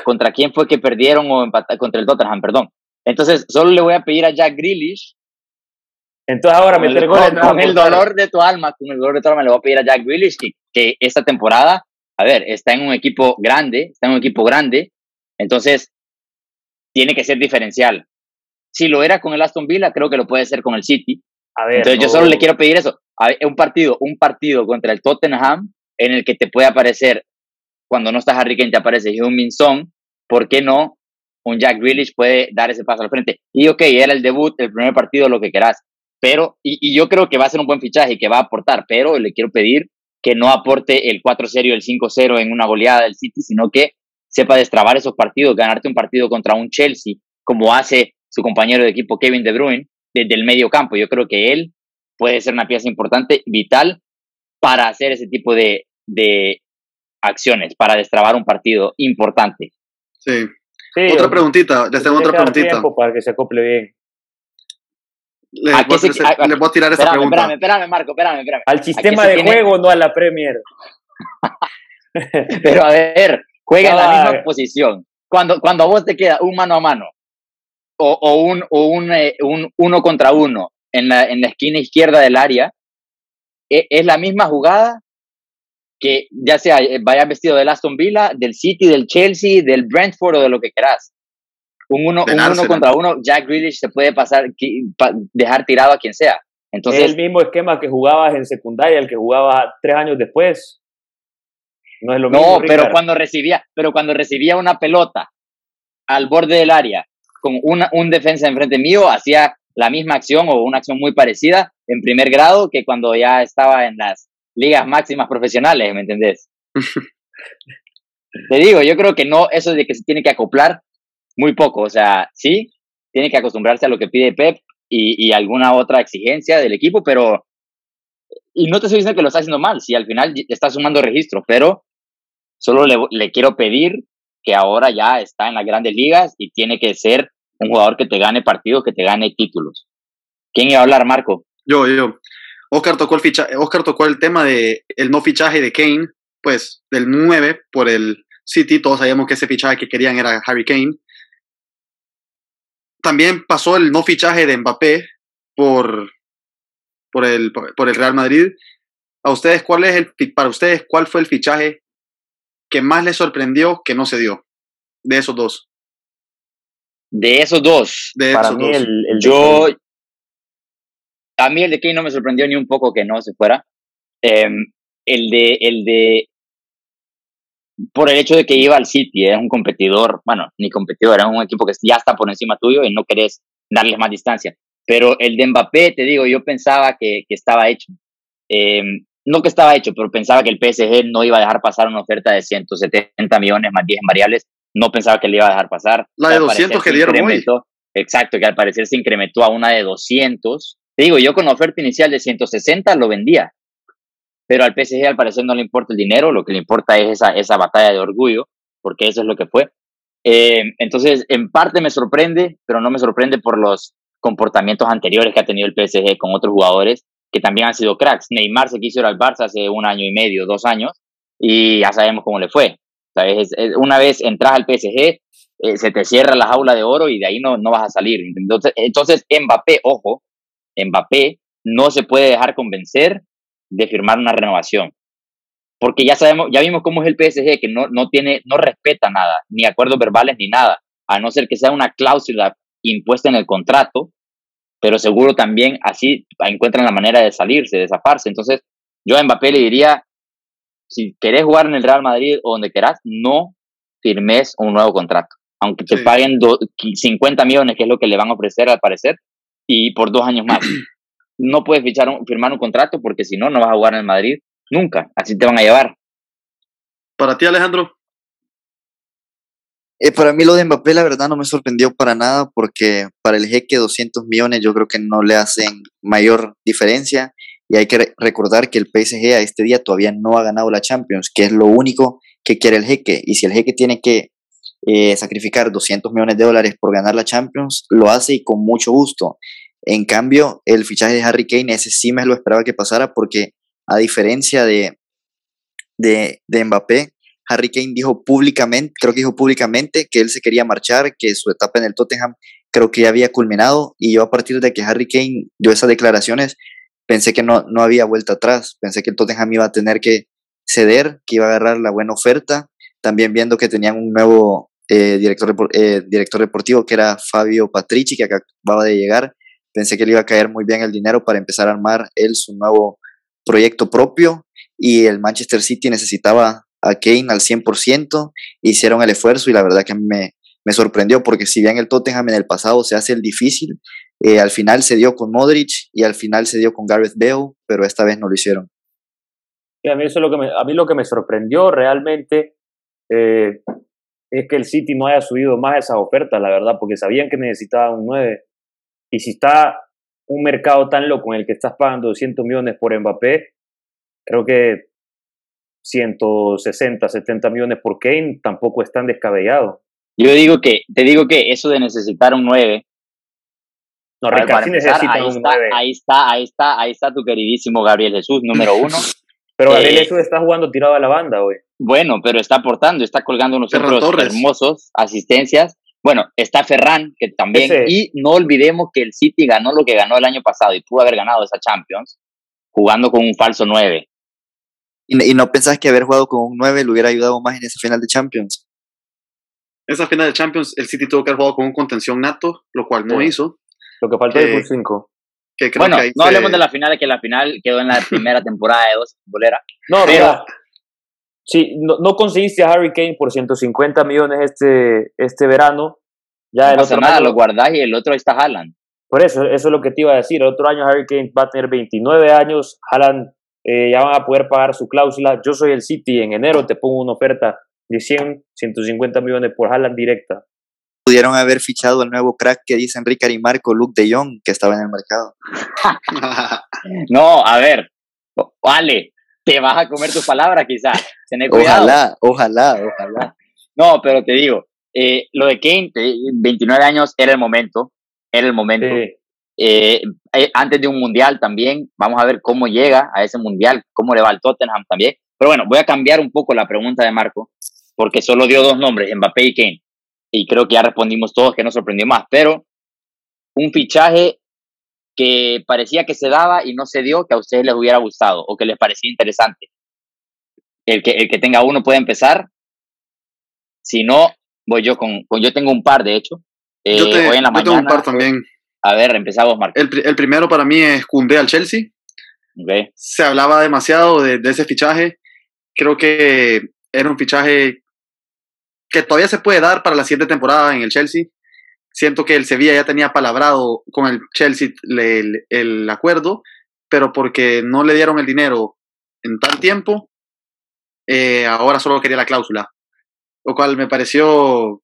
contra quién fue que perdieron o empataron? Contra el Tottenham, perdón. Entonces, solo le voy a pedir a Jack Grealish. Entonces ahora meter gol con, el dolor de tu alma, con el dolor de tu alma le voy a pedir a Jack Grealish que, que esta temporada a ver, está en un equipo grande, está en un equipo grande, entonces tiene que ser diferencial. Si lo era con el Aston Villa, creo que lo puede ser con el City. A ver, entonces yo solo le quiero pedir eso. un partido, un partido contra el Tottenham en el que te puede aparecer, cuando no estás Harry Kane, te aparece un Min Son, ¿por qué no? Un Jack Grealish puede dar ese paso al frente. Y ok, era el debut, el primer partido, lo que quieras. Pero, y, y yo creo que va a ser un buen fichaje y que va a aportar, pero le quiero pedir que no aporte el 4-0 y el 5-0 en una goleada del City, sino que sepa destrabar esos partidos, ganarte un partido contra un Chelsea, como hace su compañero de equipo Kevin De Bruyne, desde el medio campo. Yo creo que él puede ser una pieza importante, vital, para hacer ese tipo de, de acciones, para destrabar un partido importante. Sí. otra preguntita, les tengo otra preguntita. Para que se acople bien. Le, voy, a tirar esa pregunta. Espérame, espérame, Marco, espérame, espérame. Al sistema de juego, no a la Premier. Pero a ver, juega en la misma posición. Cuando, cuando a vos te queda un mano a mano o, o, un, o un, eh, un, uno contra uno en la, en la esquina izquierda del área, e, es, la misma jugada que ya sea eh, vaya vestido del Aston Villa, del City, del Chelsea, del Brentford o de lo que quieras un uno, uno contra uno, Jack Grealish se puede pasar, dejar tirado a quien sea. Entonces, es el mismo esquema que jugabas en secundaria, el que jugaba tres años después. No es lo mismo. No, pero cuando recibía, pero cuando recibía una pelota al borde del área con una, un defensa enfrente mío, hacía la misma acción o una acción muy parecida en primer grado que cuando ya estaba en las ligas máximas profesionales, ¿me entendés? Te digo, yo creo que no, eso de que se tiene que acoplar, muy poco, o sea, sí, tiene que acostumbrarse a lo que pide Pep y, y alguna otra exigencia del equipo, pero, y no te estoy diciendo que lo está haciendo mal, si al final está sumando registro, pero solo le, le quiero pedir que ahora ya está en las grandes ligas y tiene que ser un jugador que te gane partidos, que te gane títulos. ¿Quién iba a hablar, Marco? Yo, yo. Oscar tocó el, ficha Oscar tocó el tema de el no fichaje de Kane, pues del 9 por el City, todos sabíamos que ese fichaje que querían era Harry Kane. También pasó el no fichaje de Mbappé por, por, el, por el Real Madrid. ¿A ustedes cuál es el, para ustedes cuál fue el fichaje que más les sorprendió que no se dio de esos dos? De esos dos. De para esos mí dos. El, el yo, a mí el de Kane no me sorprendió ni un poco que no se fuera. Eh, el de, el de, por el hecho de que iba al City, es un competidor, bueno, ni competidor, era un equipo que ya está por encima tuyo y no querés darles más distancia. Pero el de Mbappé, te digo, yo pensaba que, que estaba hecho. Eh, no que estaba hecho, pero pensaba que el PSG no iba a dejar pasar una oferta de 170 millones más 10 en variables. No pensaba que le iba a dejar pasar. La de 200 que dieron hoy. Exacto, que al parecer se incrementó a una de 200. Te digo, yo con la oferta inicial de 160 lo vendía. Pero al PSG al parecer no le importa el dinero, lo que le importa es esa, esa batalla de orgullo, porque eso es lo que fue. Eh, entonces, en parte me sorprende, pero no me sorprende por los comportamientos anteriores que ha tenido el PSG con otros jugadores que también han sido cracks. Neymar se quiso ir al Barça hace un año y medio, dos años, y ya sabemos cómo le fue. ¿Sabes? Una vez entras al PSG, eh, se te cierra la jaula de oro y de ahí no, no vas a salir. Entonces, entonces, Mbappé, ojo, Mbappé no se puede dejar convencer de firmar una renovación. Porque ya sabemos, ya vimos cómo es el PSG, que no, no tiene, no respeta nada, ni acuerdos verbales ni nada, a no ser que sea una cláusula impuesta en el contrato, pero seguro también así encuentran la manera de salirse, de zafarse. Entonces, yo a Mbappé le diría, si querés jugar en el Real Madrid o donde querás, no firmes un nuevo contrato. Aunque te sí. paguen 50 millones, que es lo que le van a ofrecer al parecer, y por dos años más. No puedes fichar un, firmar un contrato porque si no, no vas a jugar en el Madrid nunca. Así te van a llevar. Para ti, Alejandro. Eh, para mí lo de Mbappé la verdad no me sorprendió para nada porque para el jeque 200 millones yo creo que no le hacen mayor diferencia y hay que re recordar que el PSG a este día todavía no ha ganado la Champions, que es lo único que quiere el jeque y si el jeque tiene que eh, sacrificar 200 millones de dólares por ganar la Champions, lo hace y con mucho gusto. En cambio, el fichaje de Harry Kane, ese sí me lo esperaba que pasara porque a diferencia de, de, Mbappé, Harry Kane dijo públicamente, creo que dijo públicamente que él se quería marchar, que su etapa en el Tottenham creo que ya había culminado y yo a partir de que Harry Kane dio esas declaraciones pensé que no, no había vuelta atrás, pensé que el Tottenham iba a tener que ceder, que iba a agarrar la buena oferta, también viendo que tenían un nuevo eh, director, eh, director deportivo que era Fabio Patrici, que acababa de llegar, pensé que le iba a caer muy bien el dinero para empezar a armar él su nuevo proyecto propio y el Manchester City necesitaba a Kane al 100%, hicieron el esfuerzo y la verdad que me, me sorprendió porque si bien el Tottenham en el pasado se hace el difícil, eh, al final se dio con Modric y al final se dio con Gareth Bale, pero esta vez no lo hicieron. A, mí eso es lo que me, a mí lo que me sorprendió realmente eh, es que el City no haya subido más esa oferta, la verdad, porque sabían que necesitaban un 9. Y si está un mercado tan loco en el que estás pagando 200 millones por Mbappé, creo que 160, 70 millones por Kane tampoco es tan descabellado. Yo digo que, te digo que eso de necesitar un 9. No, Ricardo sí necesita ahí un está, 9. Ahí está, ahí está, ahí está tu queridísimo Gabriel Jesús, número uno. Pero Gabriel Eh, Jesús está jugando tirado a la banda hoy. Bueno, pero está aportando, está colgando unos otros hermosos asistencias. Bueno, está Ferran, que también. Ese. Y no olvidemos que el City ganó lo que ganó el año pasado y pudo haber ganado esa Champions jugando con un falso 9. ¿Y, y no pensás que haber jugado con un 9 le hubiera ayudado más en esa final de Champions? Esa final de Champions, el City tuvo que haber jugado con un contención nato, lo cual no Sí. hizo. Lo que faltó Eh, fue un 5. Que creo Bueno, que no se- hablemos de la final, que la final quedó en la primera temporada de dos bolera. No, Pero- si no, no conseguiste a Harry Kane por 150 millones este, este verano, ya No el pasa otro nada, año- lo guardás y el otro ahí está Haaland. Por eso, eso es lo que te iba a decir. El otro año Harry Kane va a tener 29 años, Haaland eh, ya van a poder pagar su cláusula. Yo soy el City, en enero te pongo una oferta de 100, 150 millones por Haaland directa. Pudieron haber fichado el nuevo crack que dicen Ricardo y Marco, Luke de Jong, que estaba en el mercado. no, a ver, vale, te vas a comer tus palabras quizás. Ojalá, ojalá, ojalá. No, pero te digo, eh, lo de Kane, 29 años era el momento, era el momento. Eh, eh, antes de un mundial también, vamos a ver cómo llega a ese mundial, cómo le va al Tottenham también. Pero bueno, voy a cambiar un poco la pregunta de Marco, porque solo dio dos nombres, Mbappé y Kane. Y creo que ya respondimos todos que nos sorprendió más, pero un fichaje que parecía que se daba y no se dio, que a ustedes les hubiera gustado o que les parecía interesante. El que, el que tenga uno puede empezar. Si no, voy yo con, yo tengo un par de hecho. Eh, yo, en la mañana, tengo un par también. A ver, empezamos, Marco. El, el primero para mí es Cundé al Chelsea. Se hablaba demasiado de, de, ese fichaje. Creo que era un fichaje que todavía se puede dar para la siguiente temporada en el Chelsea. Siento que el Sevilla ya tenía palabrado con el Chelsea el, el acuerdo, pero porque no le dieron el dinero en tal tiempo, eh, ahora solo quería la cláusula. Lo cual me pareció,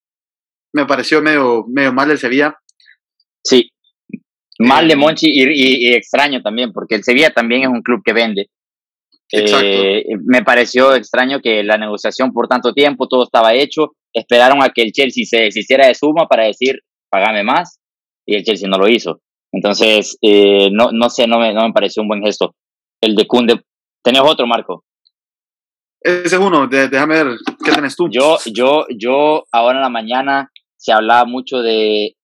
me pareció medio, medio mal del Sevilla. Sí, Mal de eh, Monchi y, extraño también, porque el Sevilla también es un club que vende. Eh, me pareció extraño que la negociación por tanto tiempo, todo estaba hecho, esperaron a que el Chelsea se deshiciera de suma para decir, pagame más, y el Chelsea no lo hizo. Entonces, eh, no, no sé, no me, no me pareció un buen gesto. El de Kunde. ¿Tenés otro, Marco? Ese es uno, déjame ver, ¿qué tenés tú? Yo, yo, yo, ahora en la mañana se hablaba mucho de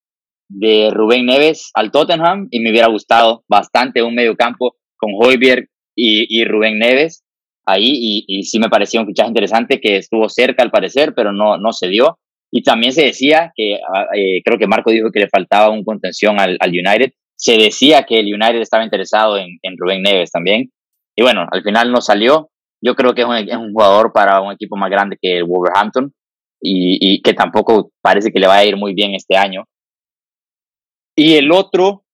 de Rubén Neves al Tottenham y me hubiera gustado bastante un mediocampo con Hoiberg y, y Rubén Neves ahí y, y, sí me parecía un fichaje interesante que estuvo cerca al parecer, pero no, no se dio. Y también se decía que, ah, eh, creo que Marco dijo que le faltaba un contención al, al, United, se decía que el United estaba interesado en, en, Rubén Neves también. Y bueno, al final no salió. Yo creo que es un, es un jugador para un equipo más grande que el Wolverhampton y, y que tampoco parece que le va a ir muy bien este año. Y el otro,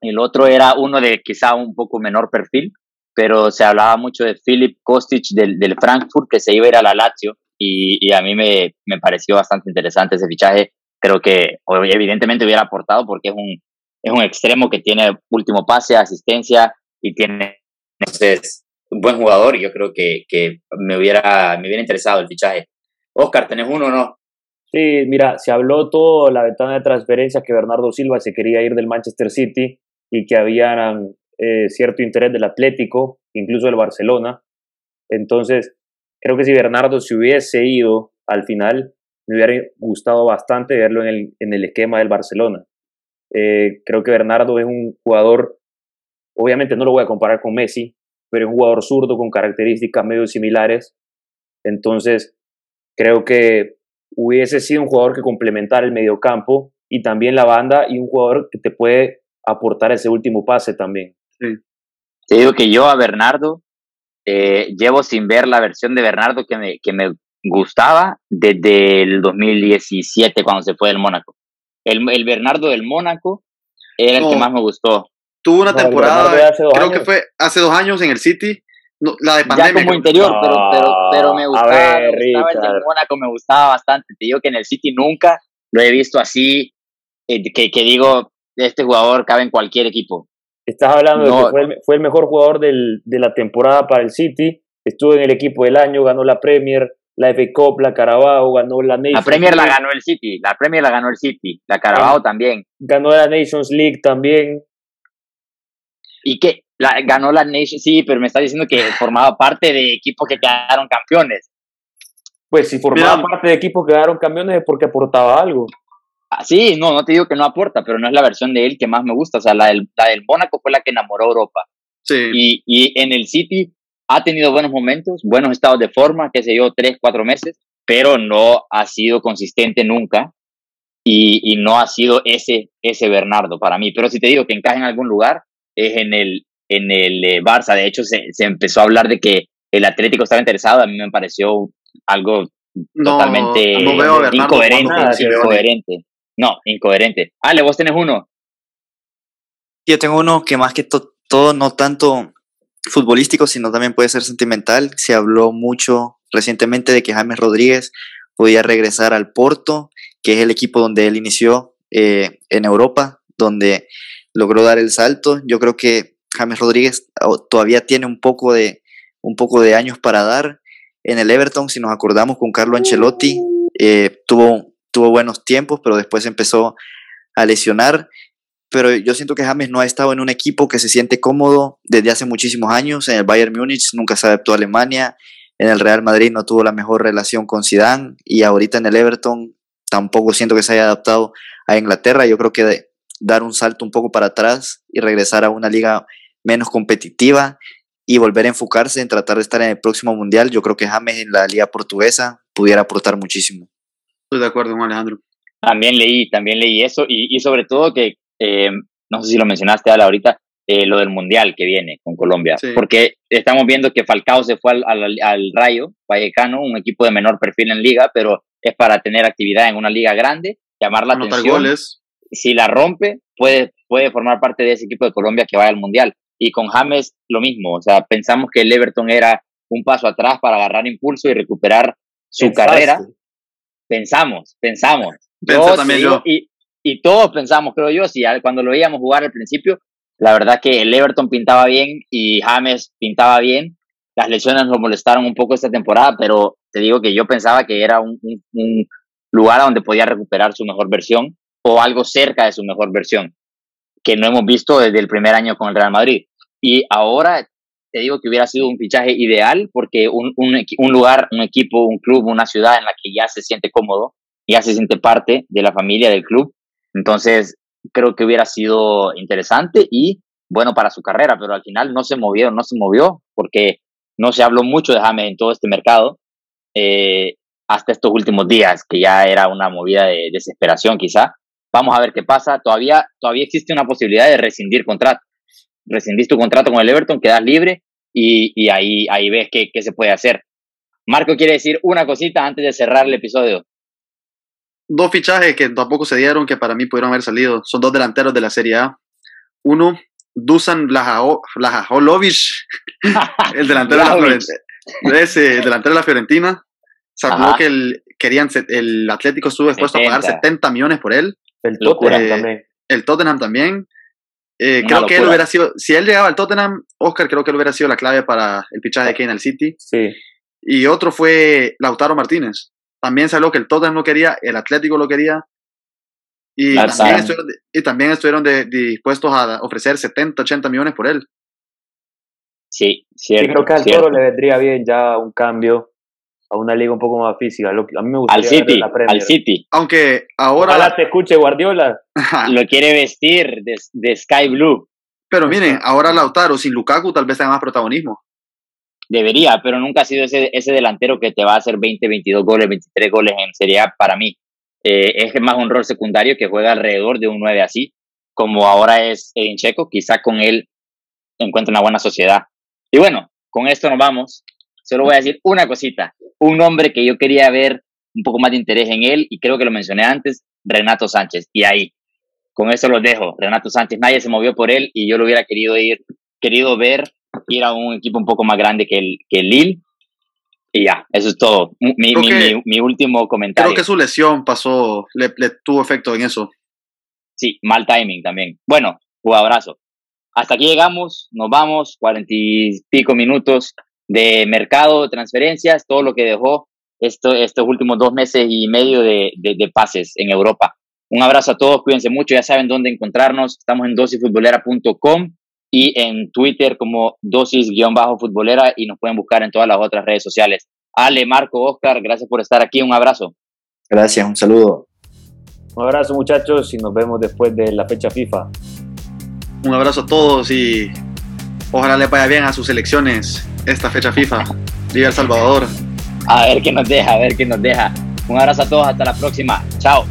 el otro era uno de quizá un poco menor perfil, pero se hablaba mucho de Philip Kostic del, del Frankfurt que se iba a ir a la Lazio y, a mí me, me, pareció bastante interesante ese fichaje. Creo que evidentemente hubiera aportado porque es un, es un extremo que tiene último pase, asistencia y tiene entonces, un buen jugador y yo creo que, que me, hubiera, me hubiera interesado el fichaje. Oscar, ¿tenés uno o no? Sí, mira, se habló todo la ventana de transferencia que Bernardo Silva se quería ir del Manchester City y que había eh, cierto interés del Atlético, incluso del Barcelona. Entonces, creo que si Bernardo se hubiese ido al final, me hubiera gustado bastante verlo en el, en el esquema del Barcelona. Eh, creo que Bernardo es un jugador, obviamente no lo voy a comparar con Messi, pero es un jugador zurdo con características medio similares. Entonces, creo que hubiese sido un jugador que complementara el mediocampo y también la banda y un jugador que te puede aportar ese último pase también. Te digo que yo a Bernardo eh, llevo sin ver la versión de Bernardo que me, que me gustaba desde el 2017 cuando se fue del Mónaco. El, el Bernardo del Mónaco era el que más me gustó. Tuvo una temporada, creo que fue hace dos años en el City, la de pandemia. Ya como interior, pero, pero, pero me gustaba, me gustaba el de Mónaco, me gustaba bastante. Te digo que en el City nunca lo he visto así, eh, que, que digo, este jugador cabe en cualquier equipo. Estás hablando de que fue el, fue el mejor jugador del, de la temporada para el City, estuvo en el equipo del año, ganó la Premier, la FA Cup, la Carabao, ganó la Nations La Premier la ganó el City, la Premier la ganó el City, la Carabao también. Ganó la Nations League también. ¿Y qué? La, ganó la Nation, sí, pero me está diciendo que formaba parte de equipos que quedaron campeones. Pues si formaba parte de equipos que quedaron campeones es porque aportaba algo. Ah, sí, no, no te digo que no aporta, pero no es la versión de él que más me gusta. O sea, la del, la del Mónaco fue la que enamoró a Europa. Sí. Y, y en el City ha tenido buenos momentos, buenos estados de forma, que se dio tres, cuatro meses, pero no ha sido consistente nunca. Y, y no ha sido ese, ese Bernardo para mí. Pero si te digo que encaja en algún lugar, es en el, en el eh, Barça. De hecho, se, se, empezó a hablar de que el Atlético estaba interesado. A mí me pareció algo totalmente incoherente. incoherente. No, incoherente. Ale, vos tenés uno. Yo tengo uno que más que todo, no tanto futbolístico, sino también puede ser sentimental. Se habló mucho recientemente de que James Rodríguez podía regresar al Porto, que es el equipo donde él inició eh, en Europa, donde logró dar el salto. Yo creo que James Rodríguez todavía tiene un poco de, un poco de años para dar. En el Everton, si nos acordamos con Carlo Ancelotti, eh, tuvo, tuvo buenos tiempos, pero después empezó a lesionar. Pero yo siento que James no ha estado en un equipo que se siente cómodo desde hace muchísimos años. En el Bayern Múnich nunca se adaptó a Alemania. En el Real Madrid no tuvo la mejor relación con Zidane. Y ahorita en el Everton tampoco siento que se haya adaptado a Inglaterra. Yo creo que dar un salto un poco para atrás y regresar a una liga menos competitiva y volver a enfocarse en tratar de estar en el próximo mundial. Yo creo que James en la liga portuguesa pudiera aportar muchísimo. Estoy de acuerdo con Alejandro. También leí, también leí eso y, y sobre todo que, eh, no sé si lo mencionaste ahorita, eh, lo del mundial que viene con Colombia, porque estamos viendo que Falcao se fue al, al, al, Rayo Vallecano, un equipo de menor perfil en liga, pero es para tener actividad en una liga grande, llamar la Anotar atención. goles. Si la rompe, puede, puede formar parte de ese equipo de Colombia que vaya al mundial. Y con James lo mismo, o sea, pensamos que el Everton era un paso atrás para agarrar impulso y recuperar su Pensaste. carrera. Pensamos, pensamos. Pensé Yo, también sí, yo. Y, y todos pensamos, creo yo, si cuando lo veíamos jugar al principio, la verdad que el Everton pintaba bien y James pintaba bien. Las lesiones nos molestaron un poco esta temporada, pero te digo que yo pensaba que era un, un- un lugar donde podía recuperar su mejor versión o algo cerca de su mejor versión, que no hemos visto desde el primer año con el Real Madrid. Y ahora te digo que hubiera sido un fichaje ideal porque un, un, un lugar, un equipo, un club, una ciudad en la que ya se siente cómodo, ya se siente parte de la familia del club. Entonces, creo que hubiera sido interesante y bueno para su carrera, pero al final no se movió, no se movió porque no se habló mucho de James en todo este mercado eh, hasta estos últimos días, que ya era una movida de desesperación quizá. Vamos a ver qué pasa. Todavía, todavía existe una posibilidad de rescindir contrato. Rescindís tu contrato con el Everton, quedas libre y, y ahí, ahí ves qué, qué se puede hacer. Marco quiere decir una cosita antes de cerrar el episodio. Dos fichajes que tampoco se dieron, que para mí pudieron haber salido. Son dos delanteros de la Serie A. Uno, Dusan Blahajolovic, el delantero, de la, Vlahovic. Floren- ese, el delantero de la Fiorentina. Se que el, querían, el Atlético estuvo dispuesto a pagar 70. 70 millones por él. El. Tottenham Eh, también. El Tottenham también. Eh, creo que él hubiera sido, si él llegaba al Tottenham, Oscar creo que él hubiera sido la clave para el fichaje de Kane al City. Sí. Y otro fue Lautaro Martínez. También se habló que el Tottenham lo quería, el Atlético lo quería. Y también, estuvieron, y también estuvieron de- dispuestos a ofrecer 70, 80 millones por él. Sí, Sí, cierto. creo que al cierto. Toro le vendría bien ya un cambio a una liga un poco más física. Lo que- a mí me gustaría Al City, la Premier. al City. Aunque ahora, Ojalá te escuche Guardiola. Lo quiere vestir de, de Sky Blue. pero miren, ahora Lautaro sin Lukaku tal vez tenga más protagonismo. Debería, pero nunca ha sido ese, ese delantero que te va a hacer 20, 22 goles, 23 goles en Serie A para mí. Eh, es más un rol secundario que juega alrededor de un 9 así, como ahora es en Checo. Quizá con él encuentre una buena sociedad. Y bueno, con esto nos vamos. Solo voy a decir una cosita. Un nombre que yo quería ver un poco más de interés en él, y creo que lo mencioné antes, Renato Sánchez. Y ahí, con eso los dejo. Renato Sánchez, nadie se movió por él y yo lo hubiera querido ir, querido ver ir a un equipo un poco más grande que el, que el Lille. Y ya, eso es todo. Mi, Creo mi, que- mi- mi último comentario. Creo que su lesión pasó, le, le tuvo efecto en eso. Sí, mal timing también. Bueno, jugadorazo. Hasta aquí llegamos, nos vamos, cuarenta y pico minutos de mercado, transferencias, todo lo que dejó esto, estos últimos dos meses y medio de, de, de pases en Europa. Un abrazo a todos, cuídense mucho, ya saben dónde encontrarnos. Estamos en dosisfutbolera.com y en Twitter como dosis-futbolera y nos pueden buscar en todas las otras redes sociales. Ale, Marco, Oscar, gracias por estar aquí, un abrazo. Gracias, un saludo. Un abrazo muchachos y nos vemos después de la fecha FIFA. Un abrazo a todos y ojalá le vaya bien a sus elecciones esta fecha FIFA. Viva El Salvador. A ver qué nos deja, a ver qué nos deja. Un abrazo a todos, hasta la próxima. Chao.